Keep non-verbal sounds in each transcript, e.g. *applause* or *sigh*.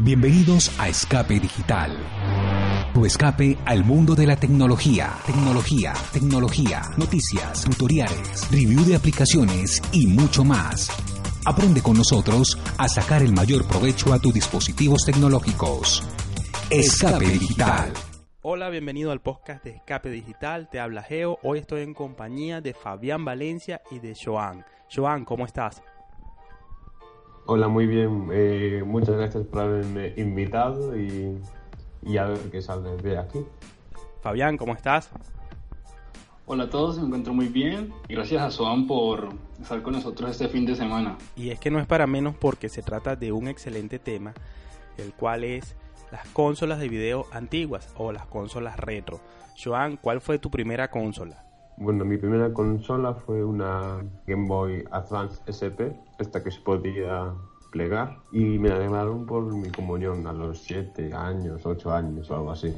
Bienvenidos a Escape Digital. Tu escape al mundo de la tecnología. Tecnología, tecnología, noticias, tutoriales, review de aplicaciones y mucho más. Aprende con nosotros a sacar el mayor provecho a tus dispositivos tecnológicos. Escape Digital. Hola, bienvenido al podcast de Escape Digital. Te habla Geo. Hoy estoy en compañía de Fabián Valencia y de Joan. Joan, ¿cómo estás? Hola, muy bien. Eh, muchas gracias por haberme invitado y, a ver qué sale de aquí. Fabián, ¿cómo estás? Hola a todos, me encuentro muy bien y gracias a Soan por estar con nosotros este fin de semana. Y es que no es para menos porque se trata de un excelente tema, el cual es las consolas de video antiguas o las consolas retro. Joan, ¿cuál fue tu primera consola? Bueno, mi primera consola fue una Game Boy Advance SP, esta que se podía plegar, y me la regalaron por mi comunión a los 7 años, 8 años o algo así.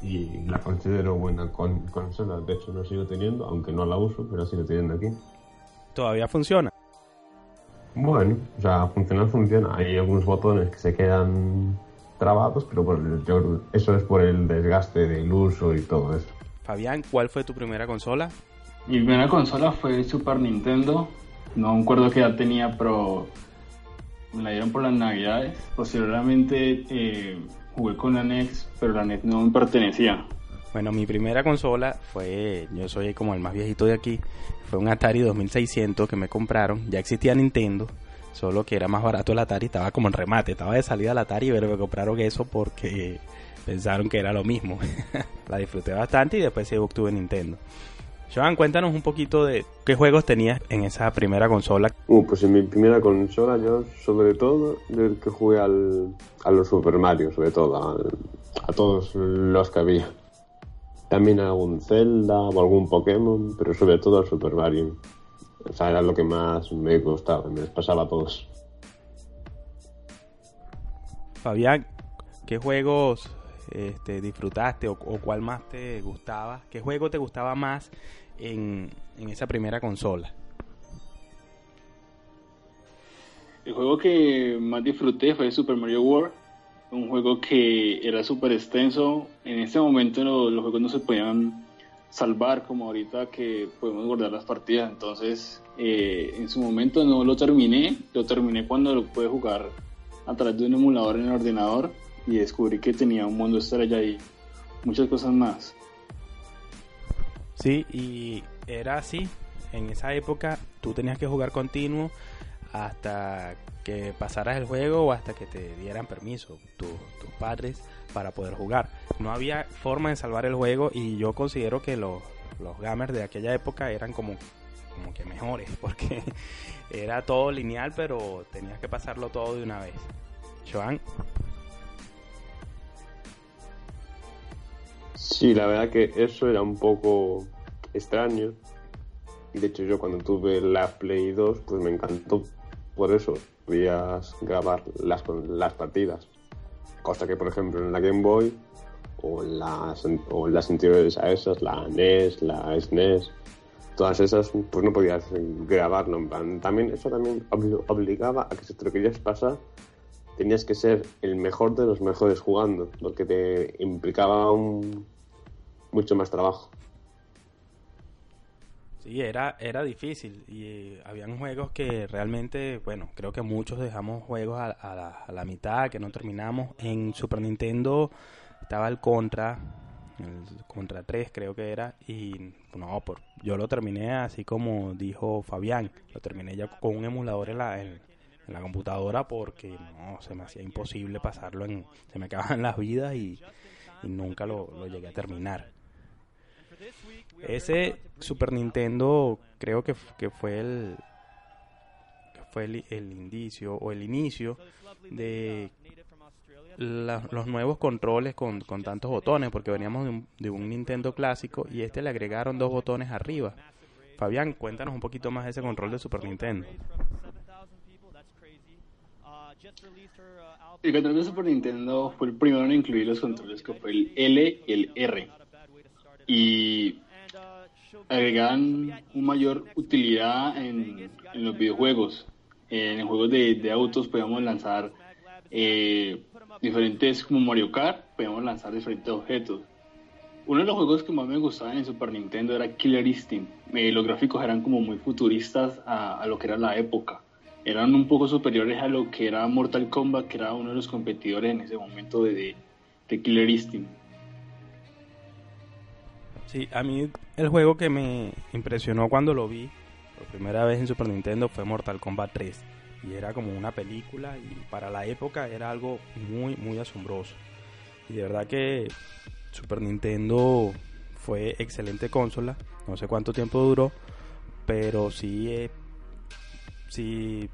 Y la considero buena consola, de hecho no sigo teniendo, aunque no la uso, pero sigo teniendo aquí. ¿Todavía funciona? Bueno, o sea, funciona, funciona. Hay algunos botones que se quedan trabados, pero por eso es por el desgaste del uso y todo eso. Fabián, ¿cuál fue tu primera consola? Mi primera consola fue Super Nintendo. No me acuerdo qué edad tenía, pero me la dieron por las navidades. Posteriormente eh, jugué con la NES, pero la NES no me pertenecía. Bueno, mi primera consola fue, yo soy como el más viejito de aquí, fue un Atari 2600 que me compraron. Ya existía Nintendo, solo que era más barato el Atari, estaba como en remate, estaba de salida el Atari, pero me compraron eso porque pensaron que era lo mismo. *laughs* la disfruté bastante y después sí obtuve Nintendo. Joan, cuéntanos un poquito de qué juegos tenías en esa primera consola. Uh, pues en mi primera consola yo sobre todo del que jugué al, a los Super Mario, sobre todo, a, todos los que había. También algún Zelda o algún Pokémon, pero sobre todo al Super Mario. O sea, era lo que más me gustaba, me pasaba a todos. Fabián, ¿qué juegos este, disfrutaste o, cuál más te gustaba? ¿Qué juego te gustaba más en, esa primera consola? El juego que más disfruté fue Super Mario World, un juego que era súper extenso. En ese momento los juegos no se podían salvar como ahorita que podemos guardar las partidas. Entonces, eh, en su momento no lo terminé, lo terminé cuando lo pude jugar a través de un emulador en el ordenador y descubrí que tenía un mundo estrella y muchas cosas más. Sí, y era así. En esa época tú tenías que jugar continuo hasta que pasaras el juego o hasta que te dieran permiso tus padres para poder jugar. No había forma de salvar el juego y yo considero que los, los gamers de aquella época eran como, como que mejores *laughs* porque era todo lineal pero tenías que pasarlo todo de una vez. Joan. Sí, la verdad que eso era un poco extraño. De hecho, yo cuando tuve la Play 2, pues me encantó por eso. Podías grabar las, las partidas. Cosa que, por ejemplo, en la Game Boy o las, o las anteriores a esas, la NES, la SNES, todas esas, pues no podías grabarlo. También, eso también obligaba a que si te lo querías pasar, tenías que ser el mejor de los mejores jugando, lo que te implicaba un, mucho más trabajo. Sí, era, era difícil y eh, habían juegos que realmente, bueno, creo que muchos dejamos juegos a, la, mitad, que no terminamos. En Super Nintendo estaba el Contra, el Contra 3 creo que era, y no, por, yo lo terminé así como dijo Fabián, lo terminé ya con un emulador en la, en, en la computadora porque no, se me hacía imposible pasarlo en, se me acababan *laughs* las vidas y, nunca lo, llegué a terminar. Ese Super Nintendo creo que, que fue el fue el, indicio o el inicio de los nuevos controles con, con, tantos botones porque veníamos de un, de un Nintendo clásico y este le agregaron dos botones arriba. Fabián, cuéntanos un poquito más de ese control de Super Nintendo. El control de Super Nintendo fue el primero en incluir los controles que fue el L y el R. Y agregaban una mayor utilidad en, los videojuegos. En juegos de, autos podíamos lanzar eh, diferentes como Mario Kart, podíamos lanzar diferentes objetos. Uno de los juegos que más me gustaban en Super Nintendo era Killer Instinct. Eh, los gráficos eran como muy futuristas a, lo que era la época. Eran un poco superiores a lo que era Mortal Kombat, que era uno de los competidores en ese momento de, de Killer Instinct. Sí, a mí el juego que me impresionó cuando lo vi por primera vez en Super Nintendo fue Mortal Kombat 3. Y era como una película y para la época era algo muy, muy asombroso. Y de verdad que Super Nintendo fue excelente consola. No sé cuánto tiempo duró, pero sí, eh, si,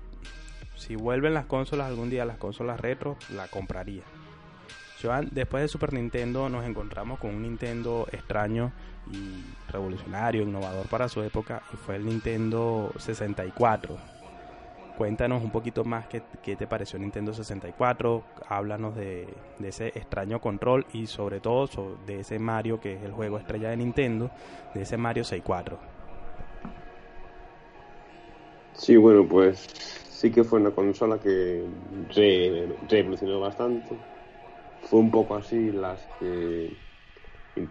si vuelven las consolas algún día, las consolas retro, la compraría. Joan, después de Super Nintendo nos encontramos con un Nintendo extraño y revolucionario, innovador para su época, y fue el Nintendo 64 Cuéntanos un poquito más qué, te pareció Nintendo 64, háblanos de, ese extraño control y sobre todo de ese Mario que es el juego estrella de Nintendo, de ese Mario 64. Sí, bueno, pues sí que fue una consola que revolucionó bastante. Fue un poco así las que...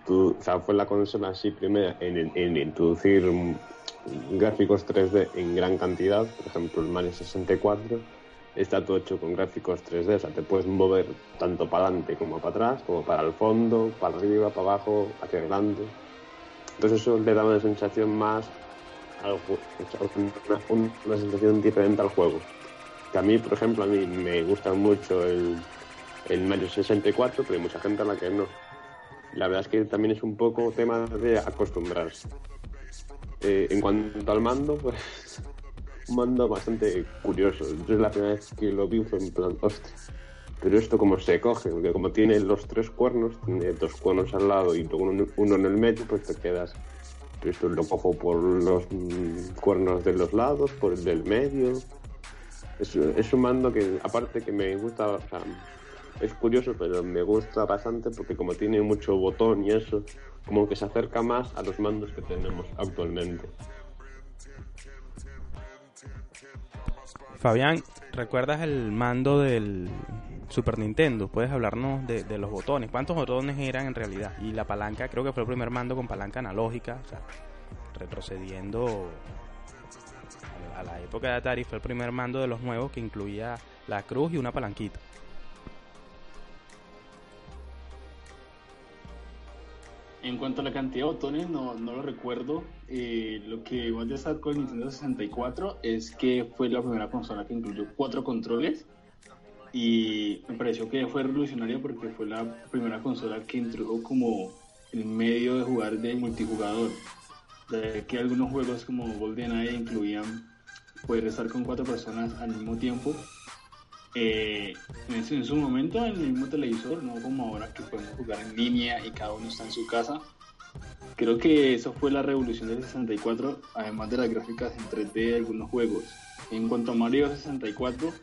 o sea, fue la consola así primera en, en introducir gráficos 3D en gran cantidad, por ejemplo el Mario 64 está todo hecho con gráficos 3D, o sea, te puedes mover tanto para adelante como para atrás, como para el fondo, para arriba, para abajo, hacia adelante. Entonces eso le da una sensación más una, sensación diferente al juego. Que a mí, por ejemplo, a mí me gusta mucho el, el Mario 64, pero hay mucha gente a la que no. La verdad es que también es un poco tema de acostumbrarse. Eh, en cuanto al mando, pues *laughs* un mando bastante curioso. Yo la primera vez que lo vi fue en plan, hostia, pero esto como se coge, porque como tiene los tres cuernos, tiene dos cuernos al lado y uno, en el medio, pues te quedas. Esto lo cojo por los mm, cuernos de los lados, por el del medio. Es, es un mando que, aparte que me gusta, o sea, es curioso, pero me gusta bastante porque como tiene mucho botón y eso, como que se acerca más a los mandos que tenemos actualmente. Fabián, ¿recuerdas el mando del Super Nintendo? ¿Puedes hablarnos de, los botones? ¿Cuántos botones eran en realidad? Y la palanca, creo que fue el primer mando con palanca analógica, o sea, retrocediendo a la época de Atari, fue el primer mando de los nuevos que incluía la cruz y una palanquita. En cuanto a la cantidad de botones, no, no lo recuerdo. Eh, lo que voy a destacar con el Nintendo 64 es que fue la primera consola que incluyó cuatro controles. Y me pareció que fue revolucionaria porque fue la primera consola que introdujo como el medio de jugar de multijugador. De que algunos juegos como GoldenEye incluían poder estar con cuatro personas al mismo tiempo eh, en, su momento en el mismo televisor, no como ahora que podemos jugar en línea y cada uno está en su casa. Creo que eso fue la revolución del 64, además de las gráficas en 3D de algunos juegos. En cuanto a Mario 64,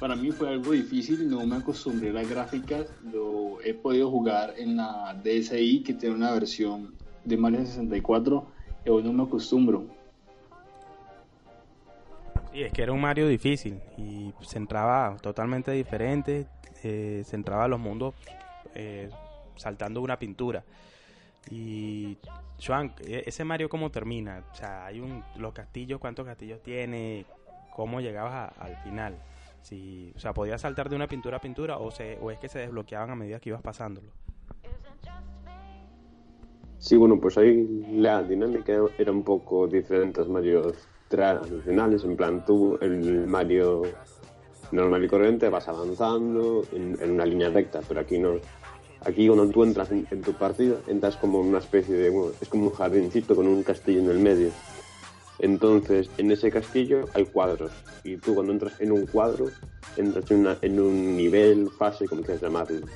para mí fue algo difícil, no me acostumbré a las gráficas, lo he podido jugar en la DSi que tiene una versión de Mario 64 y hoy no me acostumbro Sí, es que era un Mario difícil y se entraba totalmente diferente, eh, se entraba a los mundos eh, saltando una pintura. Y Joan, e, ese Mario cómo termina? O sea, hay un los castillos, cuántos castillos tiene, cómo llegabas al final. Si, o sea, podías saltar de una pintura a pintura o se o es que se desbloqueaban a medida que ibas pasándolo. Sí, bueno, pues ahí la dinámica era un poco diferente a Mario tradicionales, en plan tú, el Mario normal y corriente, vas avanzando en, una línea recta, pero aquí no. Aquí cuando tú entras en, tu partida, entras como una especie de... es como un jardincito con un castillo en el medio. Entonces, en ese castillo hay cuadros. Y tú cuando entras en un cuadro, entras en, un nivel, fase, como quieras llamarlo.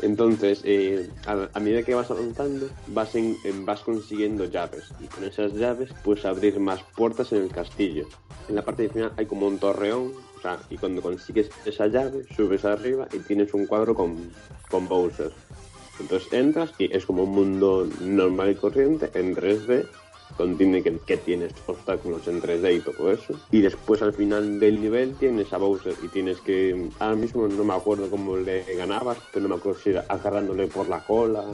Entonces, eh, a, medida que vas avanzando, vas, en, vas consiguiendo llaves y con esas llaves puedes abrir más puertas en el castillo. En la parte final hay como un torreón, o sea, y cuando consigues esa llave, subes arriba y tienes un cuadro con, con Bowser. Entonces entras y es como un mundo normal y corriente en 3D contiene que, tienes obstáculos en 3D y todo eso. Y después al final del nivel tienes a Bowser y tienes que, ahora mismo no me acuerdo cómo le ganabas, pero no me acuerdo si era agarrándole por la cola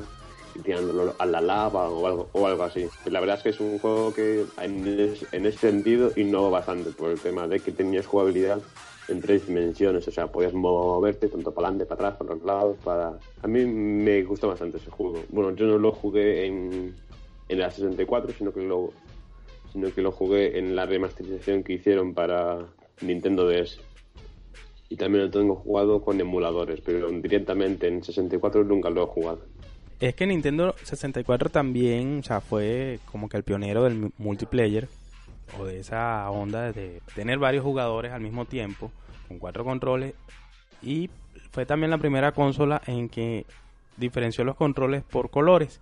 y tirándolo a la lava o algo, o algo así. La verdad es que es un juego que en, es- ese sentido innovó bastante por el tema de que tenías jugabilidad en tres dimensiones, o sea, podías moverte tanto para adelante, para atrás, para los lados, para... A mí me gustó bastante ese juego. Bueno, yo no lo jugué en, en la 64, sino que lo sino que lo jugué en la remasterización que hicieron para Nintendo DS. Y también lo tengo jugado con emuladores, pero directamente en 64 nunca lo he jugado. Es que Nintendo 64 también, o sea, fue como que el pionero del mu- multiplayer o de esa onda de tener varios jugadores al mismo tiempo con cuatro controles y fue también la primera consola en que diferenció los controles por colores.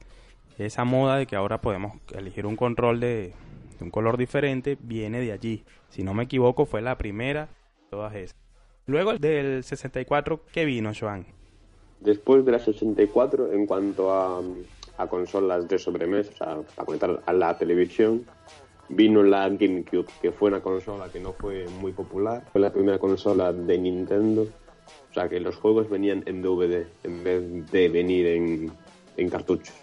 Esa moda de que ahora podemos elegir un control de, un color diferente viene de allí. Si no me equivoco, fue la primera de todas esas. Luego del 64, ¿qué vino, Joan? Después de la 64, en cuanto a, a consolas de sobremesa, o sea, para conectar a la televisión, vino la GameCube, que fue una consola que no fue muy popular. Fue la primera consola de Nintendo. O sea, que los juegos venían en DVD en vez de venir en, en cartuchos.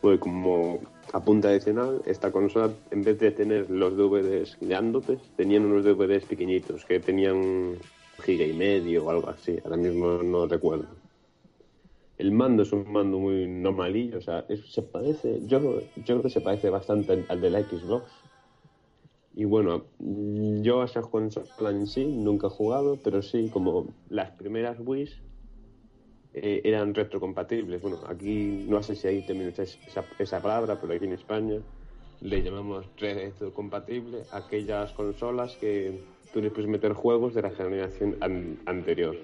Fue como a punta adicional, esta consola, en vez de tener los DVDs grandotes, tenían unos DVDs pequeñitos que tenían un giga y medio o algo así. Ahora mismo no recuerdo. El mando es un mando muy normalillo, o sea, es- se parece, yo, yo creo que se parece bastante al, al de la Xbox. Y bueno, yo a esa consola en sí nunca he jugado, pero sí, como las primeras Wii eh, eran retrocompatibles. Bueno, aquí no sé si ahí también esa, esa palabra, pero aquí en España le llamamos retrocompatible aquellas consolas que tú le puedes meter juegos de la generación an- anterior.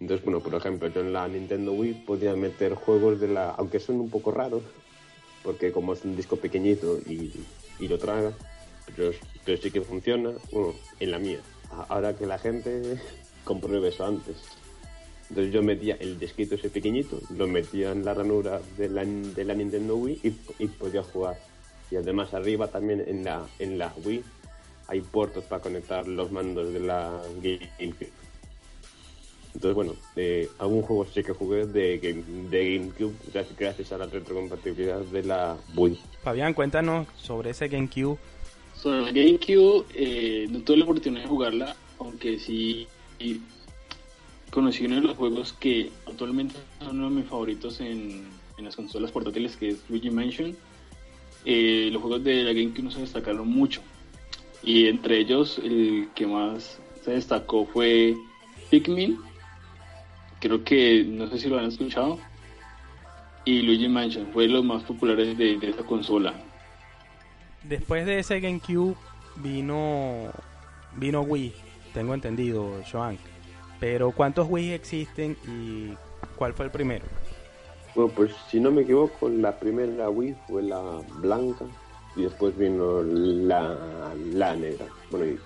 Entonces, bueno, por ejemplo, yo en la Nintendo Wii podía meter juegos de la... Aunque son un poco raros, porque como es un disco pequeñito y, lo traga, pero, pero sí que funciona, bueno, en la mía. Ahora que la gente *laughs* compruebe eso antes. Entonces yo metía el disquito ese pequeñito, lo metía en la ranura de la, de la Nintendo Wii y, y podía jugar. Y además arriba también en la, en la Wii hay puertos para conectar los mandos de la GameCube. Entonces, bueno, eh, algún juego sí que jugué de, Game- de GameCube gracias, gracias a la retrocompatibilidad de la Wii. Fabián, cuéntanos sobre ese GameCube. Sobre la GameCube, eh, no tuve la oportunidad de jugarla, aunque sí y conocí uno de los juegos que actualmente son uno de mis favoritos en, en las consolas portátiles, que es Luigi Mansion. Eh, los juegos de la GameCube no se destacaron mucho. Y entre ellos, el que más se destacó fue Pikmin. Creo que, no sé si lo han escuchado. Y Luigi Mansion fue los más populares de, de esa consola. Después de ese GameCube vino vino Wii, tengo entendido, Joan. Pero ¿cuántos Wii existen y cuál fue el primero? Bueno, pues si no me equivoco, la primera Wii fue la blanca y después vino la, la negra. Bueno, y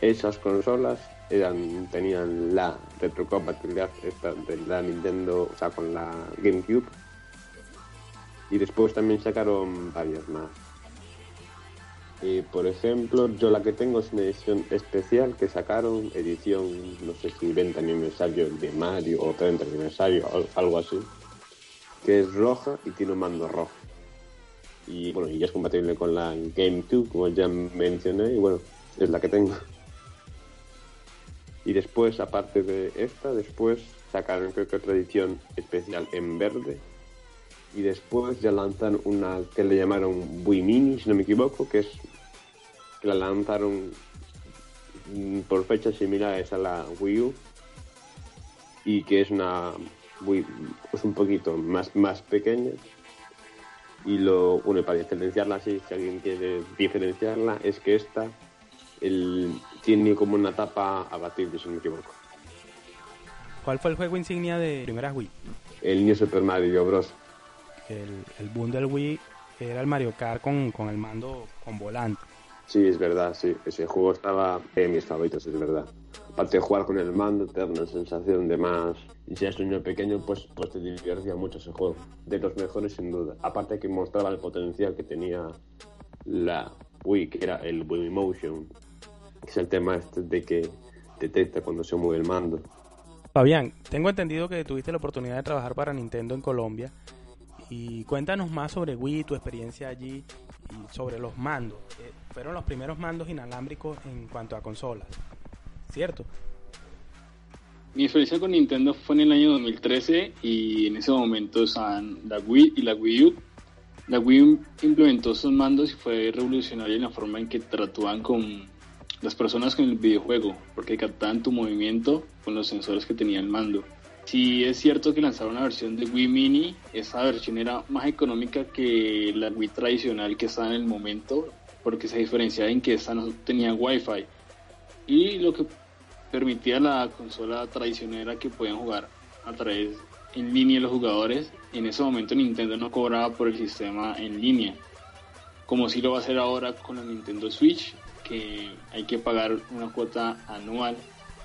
esas consolas eran, tenían la retrocompatibilidad esta de la Nintendo, o sea, con la GameCube. Y después también sacaron varias más. Y, por ejemplo, yo la que tengo es una edición especial que sacaron, edición, no sé si 20 aniversario de Mario o 30 aniversario, al- algo así que es roja y tiene un mando rojo. Y bueno, y ya es compatible con la GameCube, como ya mencioné, y bueno, es la que tengo. Y después, aparte de esta, después sacaron creo que otra edición especial en verde. Y después ya lanzaron una que le llamaron Wii Mini, si no me equivoco, que es que la lanzaron por fechas similares a la Wii U y que es una Wii, es un poquito más, más pequeña. Y lo bueno para diferenciarla si alguien quiere diferenciarla es que esta el, tiene como una tapa abatible si no me equivoco. ¿Cuál fue el juego insignia de primeras Wii? el New Super Mario Bros El, el boom del Wii era el Mario Kart con, con el mando con volante. sí es verdad sí ese juego estaba en mis favoritos es verdad aparte de jugar con el mando, te da una sensación de más. Y si eres un niño pequeño, pues, pues te divertía mucho ese juego. De los mejores, sin duda. Aparte que mostraba el potencial que tenía la Wii, que era el Wii Motion. Que es el tema este de que detecta cuando se mueve el mando. Fabián, tengo entendido que tuviste la oportunidad de trabajar para Nintendo en Colombia. Y cuéntanos más sobre Wii, tu experiencia allí y sobre los mandos. Eh, fueron los primeros mandos inalámbricos en cuanto a consolas, ¿cierto? Mi experiencia con Nintendo fue en el año 2013 y en ese momento estaban la Wii y la Wii U. La Wii implementó esos mandos y fue revolucionaria en la forma en que trataban con las personas con el videojuego, porque captaban tu movimiento con los sensores que tenía el mando. Si es cierto que lanzaron una versión de Wii Mini, esa versión era más económica que la Wii tradicional que estaba en el momento, porque se diferenciaba en que esta no tenía Wi-Fi. Y lo que permitía la consola tradicional era que podían jugar a través en línea los jugadores. En ese momento Nintendo no cobraba por el sistema en línea, como si lo va a hacer ahora con la Nintendo Switch, que hay que pagar una cuota anual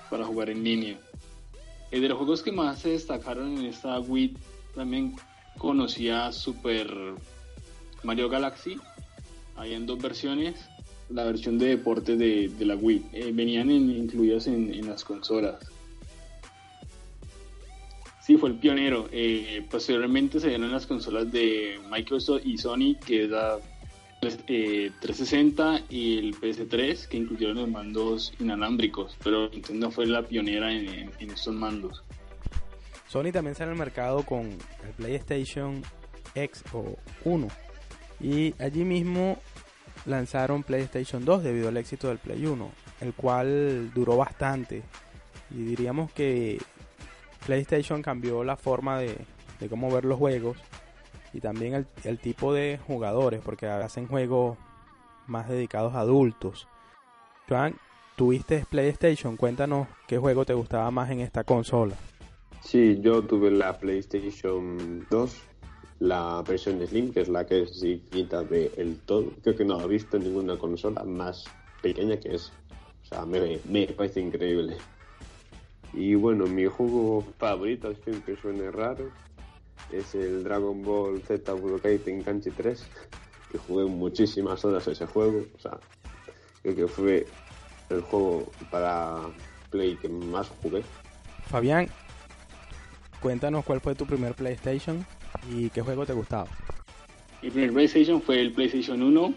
para jugar en línea. Eh, de los juegos que más se destacaron en esta Wii, también conocía Super Mario Galaxy. en dos versiones. La versión de deporte de, la Wii. Eh, venían incluidos en, las consolas. Sí, fue el pionero. Eh, posteriormente se dieron las consolas de Microsoft y Sony, que es la 360 eh, y el PS3 que incluyeron los mandos inalámbricos, pero Nintendo fue la pionera en, estos mandos. Sony también sale al mercado con el PlayStation X o 1 y allí mismo lanzaron PlayStation 2 debido al éxito del Play 1, el cual duró bastante. Y diríamos que PlayStation cambió la forma de cómo ver los juegos y también el, tipo de jugadores, porque hacen juegos más dedicados a adultos. Joan, tuviste PlayStation, cuéntanos qué juego te gustaba más en esta consola. Sí, yo tuve la PlayStation 2, la versión Slim, que es la que es quita de el todo. Creo que no he visto ninguna consola más pequeña que es. O sea, me, me parece increíble. Y bueno, mi juego favorito, que suene raro, es el Dragon Ball Z Budokai Tenkaichi 3, que jugué muchísimas horas ese juego. O sea, creo que fue el juego para Play que más jugué. Fabián, cuéntanos cuál fue tu primer PlayStation y qué juego te gustaba. Mi primer PlayStation fue el PlayStation 1.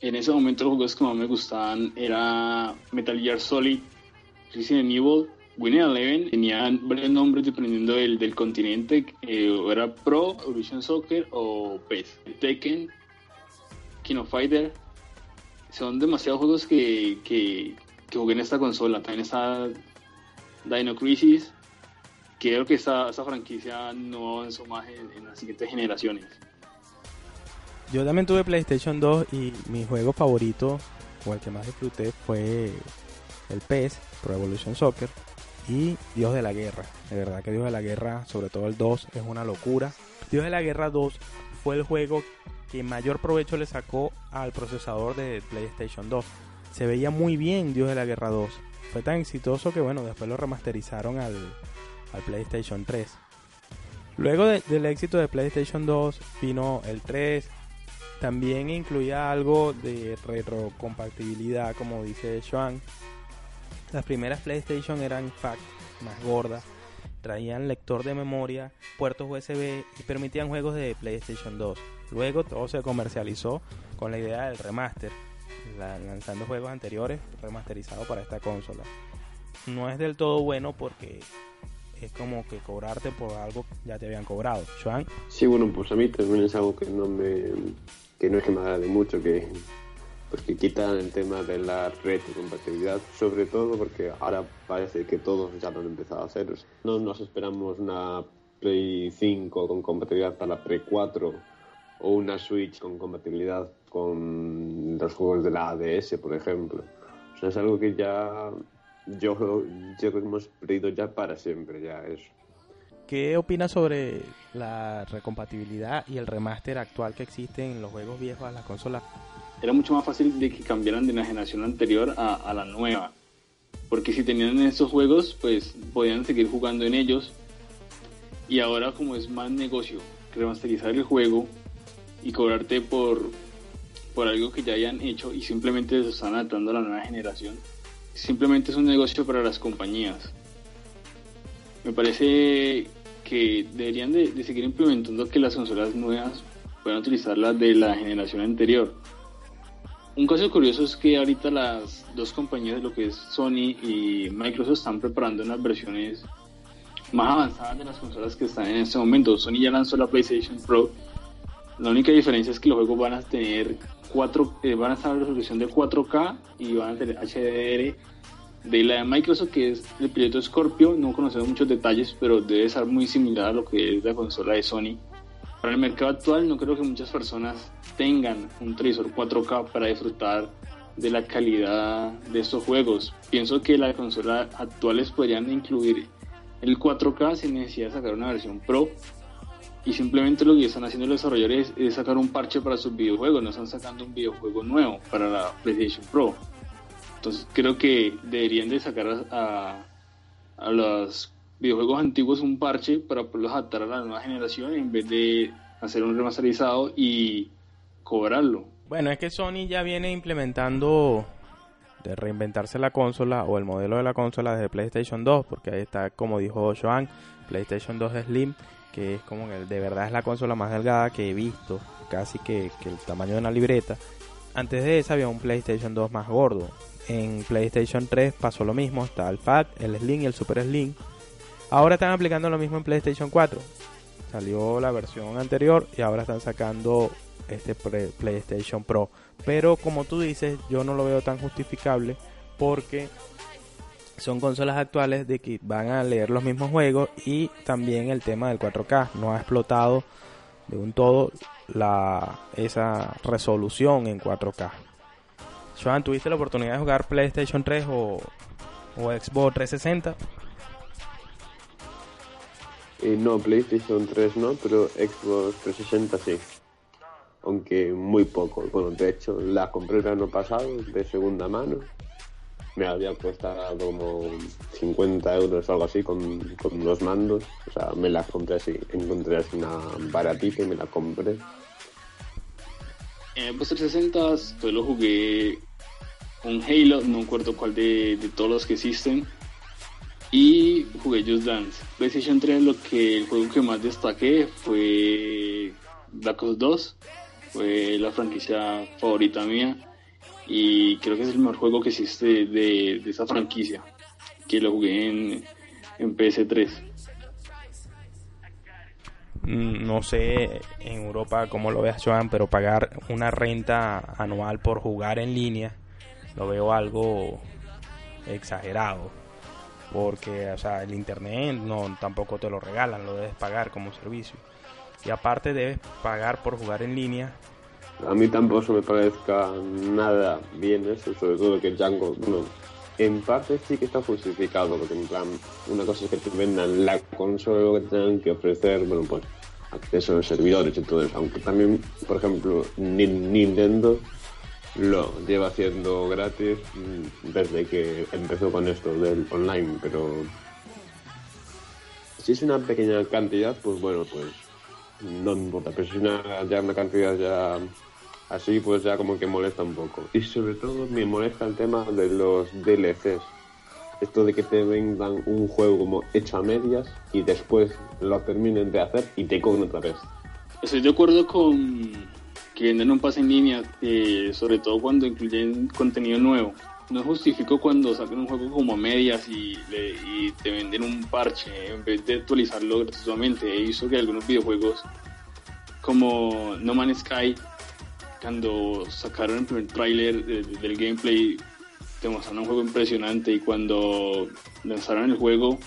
En ese momento los juegos que más me gustaban era Metal Gear Solid, Resident Evil Winning Eleven tenían varios nombres dependiendo del, del continente, eh, era Pro, Evolution Soccer o PES. Tekken, King Fighter, son demasiados juegos que, que, jugué en esta consola. También está Dino Crisis, creo que esta, esta franquicia no avanzó más en, en las siguientes generaciones. Yo también tuve PlayStation 2 y mi juego favorito, o el que más disfruté, fue el PES, Pro Evolution Soccer y Dios de la Guerra. De verdad que Dios de la Guerra, sobre todo el 2, es una locura. Dios de la Guerra 2 fue el juego que mayor provecho le sacó al procesador de PlayStation 2. Se veía muy bien Dios de la Guerra 2. Fue tan exitoso que bueno, después lo remasterizaron al, PlayStation 3. Luego del éxito de PlayStation 2 vino el 3. También incluía algo de retrocompatibilidad, como dice Joan las primeras PlayStation eran fact más gordas, traían lector de memoria, puertos USB y permitían juegos de PlayStation 2. Luego todo se comercializó con la idea del remaster, lanzando juegos anteriores remasterizados para esta consola. No es del todo bueno porque es como que cobrarte por algo que ya te habían cobrado. ¿Joan? Sí, bueno, pues a mí también es algo que no me que no es que me agrade mucho que pues que quitan el tema de la retrocompatibilidad, sobre todo porque ahora parece que todos ya lo han empezado a hacer. No nos esperamos una Play 5 con compatibilidad para la Play 4 o una Switch con compatibilidad con los juegos de la ADS, por ejemplo. O sea, es algo que ya yo, yo que hemos perdido ya para siempre, ya eso. ¿Qué opinas sobre la recompatibilidad y el remaster actual que existe en los juegos viejos a las consolas? era mucho más fácil de que cambiaran de una generación anterior a, la nueva. porque si tenían estos juegos, pues podían seguir jugando en ellos. Y ahora como es más negocio remasterizar el juego y cobrarte por, por algo que ya hayan hecho y simplemente se están adaptando a la nueva generación, simplemente es un negocio para las compañías. Me parece que deberían de, seguir implementando que las consolas nuevas puedan utilizar las de la generación anterior un caso curioso es que ahorita las dos compañías, lo que es Sony y Microsoft, están preparando unas versiones más avanzadas de las consolas que están en este momento. Sony ya lanzó la PlayStation Pro. La única diferencia es que los juegos van a tener 4, eh, van a estar en resolución de 4K y van a tener HDR. De la de Microsoft, que es el piloto Scorpio, no conocemos muchos detalles, pero debe ser muy similar a lo que es la consola de Sony. Para el mercado actual, no creo que muchas personas tengan un televisor 4K para disfrutar de la calidad de estos juegos. Pienso que las consolas actuales podrían incluir el 4K sin necesidad de sacar una versión Pro y simplemente lo que están haciendo los desarrolladores es, sacar un parche para sus videojuegos, no están sacando un videojuego nuevo para la PlayStation Pro. Entonces creo que deberían de sacar a, a los videojuegos antiguos un parche para poderlos adaptar a la nueva generación en vez de hacer un remasterizado y cobrarlo. Bueno, es que Sony ya viene implementando de reinventarse la consola o el modelo de la consola desde PlayStation 2, porque ahí está, como dijo Joan, PlayStation 2 Slim, que es como que de verdad es la consola más delgada que he visto, casi que, que el tamaño de una libreta. Antes de esa había un PlayStation 2 más gordo. En PlayStation 3 pasó lo mismo, está el Fat, el Slim y el Super Slim. Ahora están aplicando lo mismo en PlayStation 4. Salió la versión anterior y ahora están sacando este PlayStation Pro. Pero como tú dices, yo no lo veo tan justificable porque son consolas actuales de que van a leer los mismos juegos y también el tema del 4K no ha explotado de un todo la esa resolución en 4K. Joan, ¿tuviste la oportunidad de jugar PlayStation 3 o, o Xbox 360? Eh, no, PlayStation 3 no, pero Xbox 360 sí. Aunque muy poco. Bueno, de hecho, la compré el año pasado de segunda mano. Me había costado como 50 euros o algo así con, con los mandos. O sea, me la compré así. Encontré así una baratita y me la compré. En Xbox 360 pues lo jugué con Halo, no recuerdo cuál de, de todos los que existen y jugué Just Dance. PlayStation 3 lo que el juego que más destaqué fue Black Ops 2, fue la franquicia favorita mía y creo que es el mejor juego que existe de, esa franquicia, que lo jugué en, en PS3. Mm, no sé en Europa cómo lo veas Joan, pero pagar una renta anual por jugar en línea lo veo algo exagerado porque o sea, el internet no tampoco te lo regalan, lo debes pagar como servicio. Y aparte debes pagar por jugar en línea. A mí tampoco me parezca nada bien eso, sobre todo que Django, bueno, en parte sí que está justificado, porque en plan, una cosa es que te vendan la consola que tengan que ofrecer, bueno, pues acceso a los servidores y todo eso, aunque también, por ejemplo, Nintendo lo lleva haciendo gratis desde que empezó con esto del online, pero si es una pequeña cantidad, pues bueno, pues no importa, pero si es una, ya una cantidad ya así, pues ya como que molesta un poco. Y sobre todo me molesta el tema de los DLCs. Esto de que te vendan un juego como hecho a medias y después lo terminen de hacer y te cobran otra vez. Estoy de acuerdo con que venden un pase en línea, eh, sobre todo cuando incluyen contenido nuevo. No justifico cuando sacan un juego como a medias y, te venden un parche en vez de actualizarlo gratuitamente. He visto que algunos videojuegos como No Man's Sky, cuando sacaron el primer tráiler del gameplay, te mostraron un juego impresionante y cuando lanzaron el juego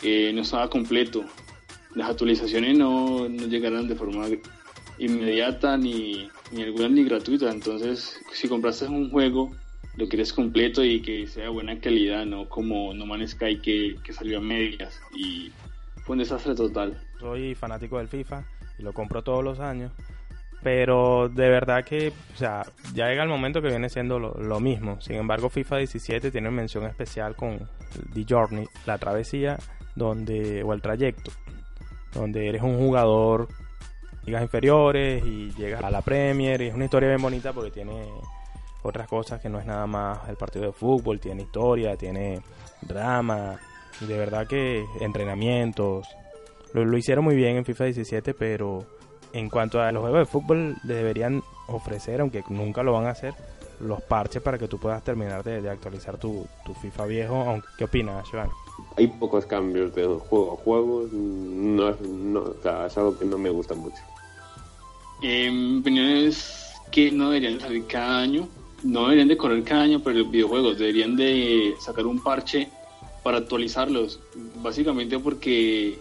eh, no estaba completo. Las actualizaciones no, no llegaron de forma inmediata ni, ni alguna ni gratuita. Entonces, si compraste un juego, lo quieres completo y que sea buena calidad, no como No Man's Sky que, que salió a medias y fue un desastre total. Soy fanático del FIFA y lo compro todos los años. Pero de verdad que, o sea, ya llega el momento que viene siendo lo, mismo. Sin embargo, FIFA 17 tiene mención especial con The Journey, la travesía, donde, o el trayecto, donde eres un jugador ligas inferiores y llegas a la Premier y es una historia bien bonita porque tiene otras cosas que no es nada más el partido de fútbol, tiene historia, tiene drama y de verdad que entrenamientos. Lo, hicieron muy bien en FIFA 17, pero en cuanto a los juegos de fútbol deberían ofrecer, aunque nunca lo van a hacer, los parches para que tú puedas terminar de, actualizar tu, FIFA viejo. ¿Qué opinas, Joan? Hay pocos cambios de juego a juego, no, es algo que no me gusta mucho. Eh, mi opinión es que no deberían salir cada año, no deberían de correr cada año, pero los videojuegos deberían de sacar un parche para actualizarlos, básicamente porque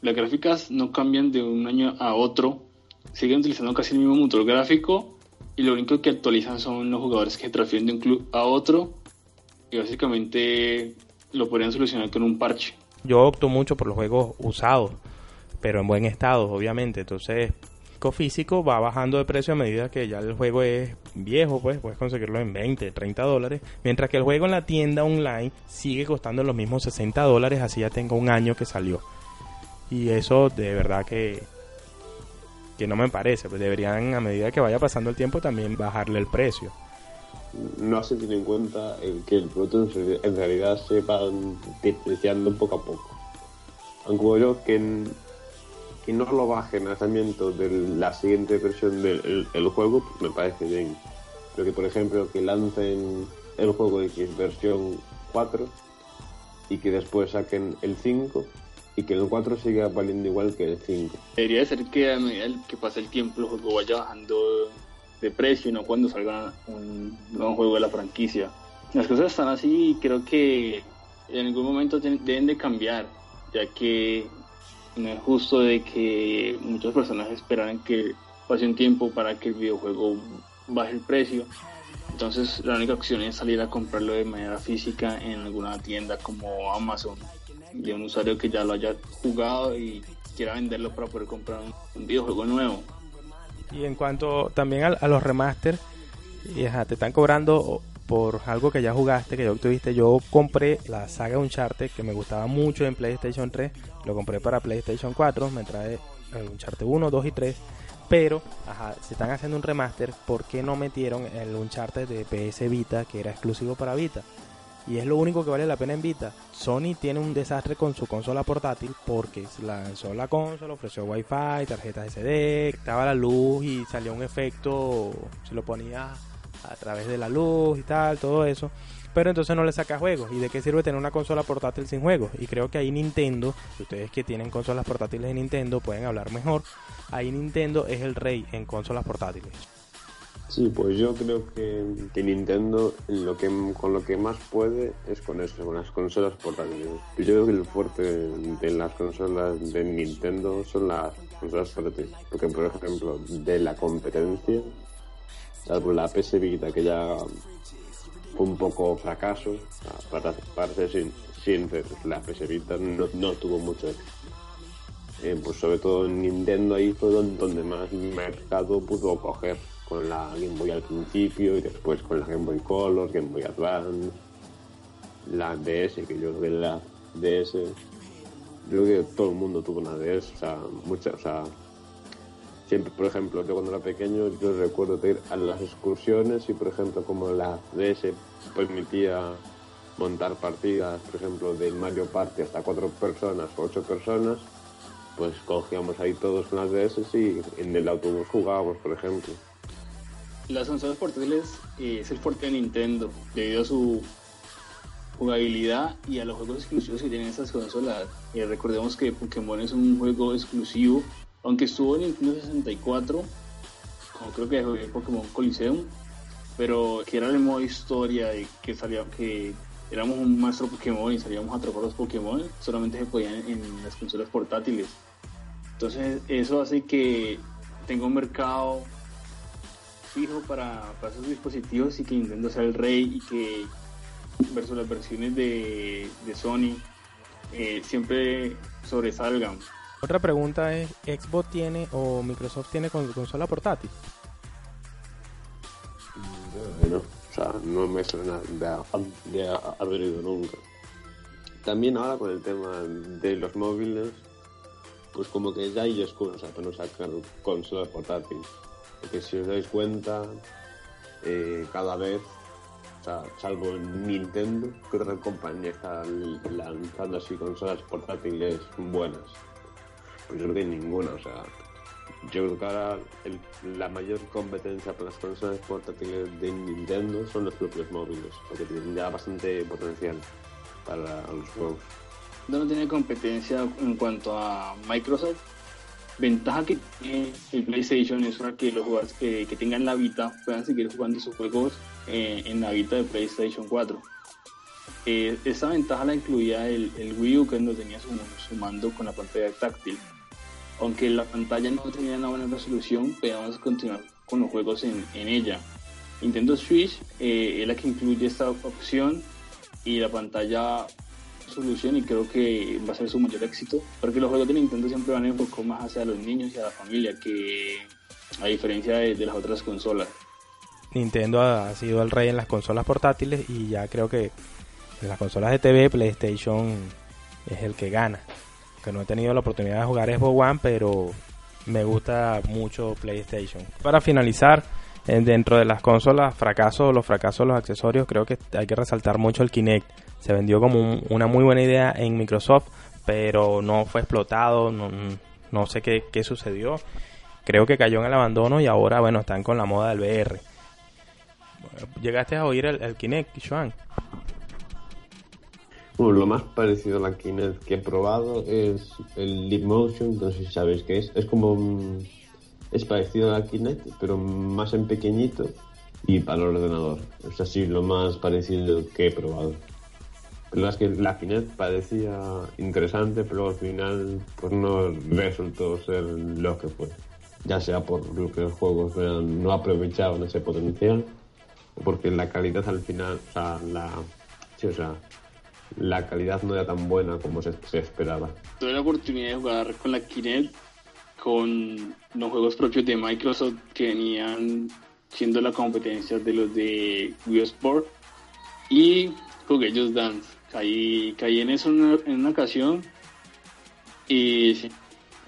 las gráficas no cambian de un año a otro, siguen utilizando casi el mismo motor gráfico y lo único que actualizan son los jugadores que transfieren de un club a otro y básicamente lo podrían solucionar con un parche. Yo opto mucho por los juegos usados, pero en buen estado, obviamente, entonces físico va bajando de precio a medida que ya el juego es viejo, pues puedes conseguirlo en 20, 30 dólares, mientras que el juego en la tienda online sigue costando los mismos 60 dólares, así ya tengo un año que salió. Y eso de verdad que, que no me parece, pues deberían a medida que vaya pasando el tiempo también bajarle el precio. No se tiene en cuenta que el producto en realidad se va depreciando poco a poco. Aunque yo que que no lo baje el lanzamiento de la siguiente versión del juego, pues me parece bien. Pero que, por ejemplo, que lancen el juego X versión 4 y que después saquen el 5 y que el 4 siga valiendo igual que el 5. Debería ser que a medida que pase el tiempo el juego vaya bajando de precio y no cuando salga un nuevo juego de la franquicia. Las cosas están así y creo que en algún momento deben de cambiar, ya que no es justo de que muchas personas esperaran que pase un tiempo para que el videojuego baje el precio. Entonces la única opción es salir a comprarlo de manera física en alguna tienda como Amazon de un usuario que ya lo haya jugado y quiera venderlo para poder comprar un, videojuego nuevo. Y en cuanto también a, los remaster, te están cobrando por algo que ya jugaste, que ya obtuviste. Yo compré la saga Uncharted, que me gustaba mucho en PlayStation 3. Lo compré para PlayStation 4. Me trae el Uncharted 1, 2 y 3. Pero, ajá, se están haciendo un remaster. ¿Por qué no metieron el Uncharted de PS Vita, que era exclusivo para Vita? Y es lo único que vale la pena en Vita. Sony tiene un desastre con su consola portátil porque lanzó la consola, ofreció Wi-Fi, tarjetas SD, estaba la luz y salió un efecto, se lo ponía a través de la luz y tal, todo eso. Pero entonces no le saca juegos. ¿Y de qué sirve tener una consola portátil sin juegos? Y creo que ahí Nintendo, ustedes que tienen consolas portátiles de Nintendo pueden hablar mejor. Ahí Nintendo es el rey en consolas portátiles. Sí, pues yo creo que, Nintendo lo que, con lo que más puede es con eso, con las consolas portátiles. Yo creo que el fuerte de las consolas de Nintendo son las consolas portátiles. Porque, por ejemplo, de la competencia, salvo la PS Vita que ya fue un poco fracaso, para, para ser sincero, la PS Vita no, tuvo mucho. Eh, pues sobre todo en Nintendo ahí fue donde más mercado pudo coger con la Game Boy al principio y después con la Game Boy Color, Game Boy Advance, la DS, que yo creo que la DS, creo que todo el mundo tuvo una DS, o sea, muchas, o sea, siempre, por ejemplo, yo cuando era pequeño, yo recuerdo ir a las excursiones y, por ejemplo, como la DS permitía montar partidas, por ejemplo, de Mario Party hasta cuatro personas o ocho personas, pues cogíamos ahí todos las DS y en el autobús jugábamos, por ejemplo. Las consolas portátiles eh, es el fuerte de Nintendo, debido a su jugabilidad y a los juegos exclusivos que tienen estas consolas. y recordemos que Pokémon es un juego exclusivo aunque estuvo en Nintendo 64, como creo que jugué Pokémon Coliseum, pero que era el modo historia de que salía que éramos un maestro Pokémon y salíamos a atrapar los Pokémon, solamente se podían en las consolas portátiles. Entonces eso hace que tenga un mercado fijo para, para esos dispositivos y que Nintendo sea el rey y que versus las versiones de, de Sony eh, siempre sobresalgan Otra pregunta es, ¿Xbox tiene o Microsoft tiene consola portátil? No, o sea, no me suena de, haber ido nunca. También ahora con el tema de los móviles, pues como que ya hay excusas para no sacar consolas portátiles. Porque si os dais cuenta, eh, cada vez, o sea, salvo Nintendo, que otra compañía está lanzando así consolas portátiles buenas. Pues yo creo que ninguna, o sea, yo creo que ahora la mayor competencia para las consolas portátiles de Nintendo son los propios móviles, porque tienen ya bastante potencial para los juegos. No tiene competencia en cuanto a Microsoft. Ventaja que tiene el PlayStation es para que los jugadores que, tengan la Vita puedan seguir jugando sus juegos eh, en la Vita de PlayStation 4. Eh, esa ventaja la incluía el, Wii U que no tenía su, su mando con la pantalla táctil aunque la pantalla no tenía una buena resolución, podíamos continuar con los juegos en, ella. Nintendo Switch eh, es la que incluye esta opción y la pantalla resolución y creo que va a ser su mayor éxito porque los juegos de Nintendo siempre van enfocados más hacia los niños y a la familia que a diferencia de, de las otras consolas. Nintendo ha sido el rey en las consolas portátiles y ya creo que en las consolas de TV PlayStation es el que gana que no he tenido la oportunidad de jugar Xbox One, pero me gusta mucho PlayStation. Para finalizar, eh, dentro de las consolas, fracasos, los fracasos, los accesorios, creo que hay que resaltar mucho el Kinect. Se vendió como una muy buena idea en Microsoft, pero no fue explotado, no, sé qué, sucedió. Creo que cayó en el abandono y ahora, bueno, están con la moda del VR. ¿Llegaste a oír el, el Kinect, Joan? Bueno, lo más parecido a la Kinect que he probado es el Leap Motion, no sé si sabéis qué es. Es como. Es parecido a la Kinect, pero más en pequeñito y para el ordenador. Es así lo más parecido que he probado. La es que la Kinect parecía interesante, pero al final pues no resultó ser lo que fue. Ya sea por lo que los juegos no aprovechaban ese potencial, o porque la calidad al final, o sea, la, sí, o sea, la calidad no era tan buena como se, esperaba. Tuve la oportunidad de jugar con la Kinect, con los juegos propios de Microsoft que venían siendo la competencia de los de Wii Sport y jugué Just Dance. Caí, caí en eso en una, ocasión y sí,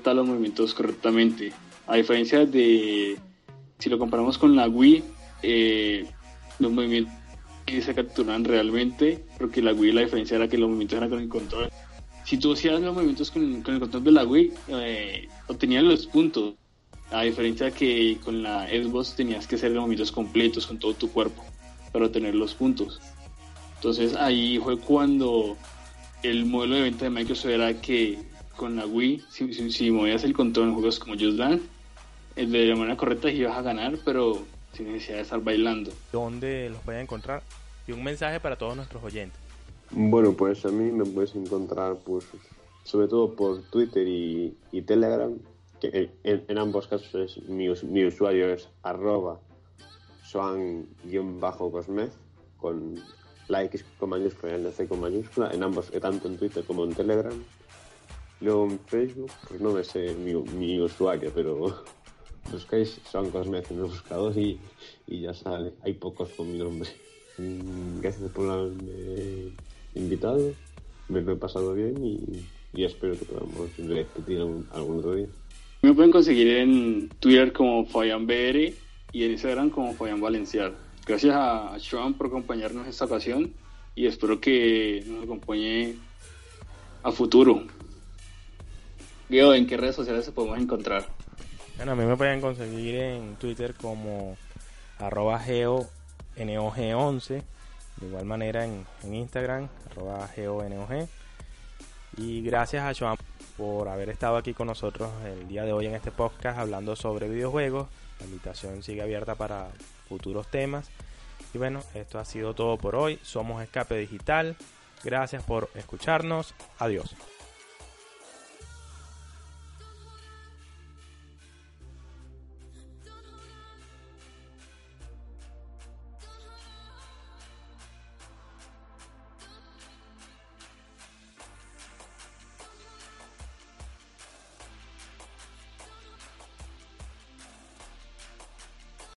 los movimientos correctamente. A diferencia de si lo comparamos con la Wii, eh, los movimientos se capturan realmente, porque la Wii la diferencia era que los movimientos eran con el control. Si tú hacías los movimientos con, el control de la Wii, eh, obtenías los puntos, a diferencia que con la Xbox tenías que hacer los movimientos completos con todo tu cuerpo para obtener los puntos. Entonces ahí fue cuando el modelo de venta de Microsoft era que con la Wii, si, si, movías el control en juegos como Just Dance, eh, de la manera correcta ibas a ganar, pero sin necesidad de estar bailando. ¿Dónde los pueden encontrar? Y un mensaje para todos nuestros oyentes. Bueno, pues a mí me puedes encontrar, pues, sobre todo por Twitter y, Telegram, que en, ambos casos es, mi, usuario es arroba soan-cosmez, con la X con mayúscula y la C con mayúscula, en ambos, tanto en Twitter como en Telegram. Luego en Facebook, pues no me sé mi, mi usuario, pero buscáis son Cosmez en los buscadores y, y, ya sale. Hay pocos con mi nombre. Mm, gracias por haberme invitado. Me lo he pasado bien y, y espero que podamos repetir algún, algún, otro día. Me pueden conseguir en Twitter como FabianBR y en Instagram como Fabián Valenciar. Gracias a Sean por acompañarnos esta ocasión y espero que nos acompañe a futuro. Guido, ¿en qué redes sociales se podemos encontrar? Bueno, a mí me pueden conseguir en Twitter como arroba geonog11, de igual manera en, Instagram, arroba. Y gracias a Joan por haber estado aquí con nosotros el día de hoy en este podcast hablando sobre videojuegos. La invitación sigue abierta para futuros temas. Y bueno, esto ha sido todo por hoy. Somos Escape Digital. Gracias por escucharnos. Adiós.